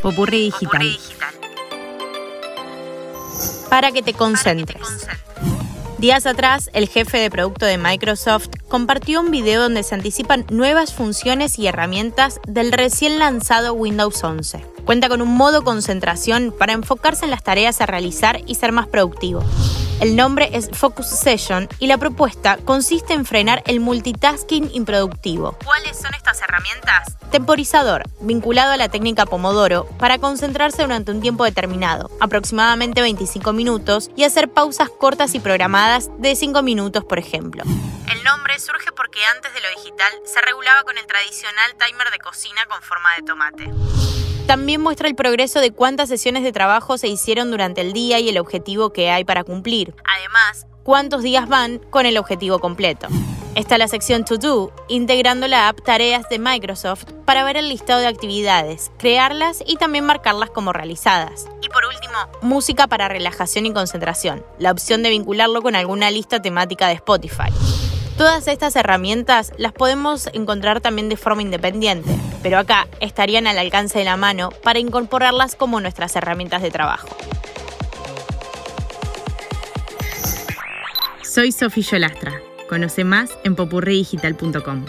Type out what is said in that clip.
Popurrí digital. Para que te concentres. Días atrás, el jefe de producto de Microsoft compartió un video donde se anticipan nuevas funciones y herramientas del recién lanzado Windows 11. Cuenta con un modo concentración para enfocarse en las tareas a realizar y ser más productivo. El nombre es Focus Session y la propuesta consiste en frenar el multitasking improductivo. ¿Cuáles son estas herramientas? Temporizador, vinculado a la técnica Pomodoro, para concentrarse durante un tiempo determinado, aproximadamente 25 minutos, y hacer pausas cortas y programadas de 5 minutos, por ejemplo. El nombre surge porque antes de lo digital se regulaba con el tradicional timer de cocina con forma de tomate. También muestra el progreso de cuántas sesiones de trabajo se hicieron durante el día y el objetivo que hay para cumplir. Además, cuántos días van con el objetivo completo. Está la sección To Do, integrando la app Tareas de Microsoft para ver el listado de actividades, crearlas y también marcarlas como realizadas. Y por último, música para relajación y concentración, la opción de vincularlo con alguna lista temática de Spotify. Todas estas herramientas las podemos encontrar también de forma independiente, pero acá estarían al alcance de la mano para incorporarlas como nuestras herramientas de trabajo. Soy Sofía Yolastra. Conoce más en popurridigital.com.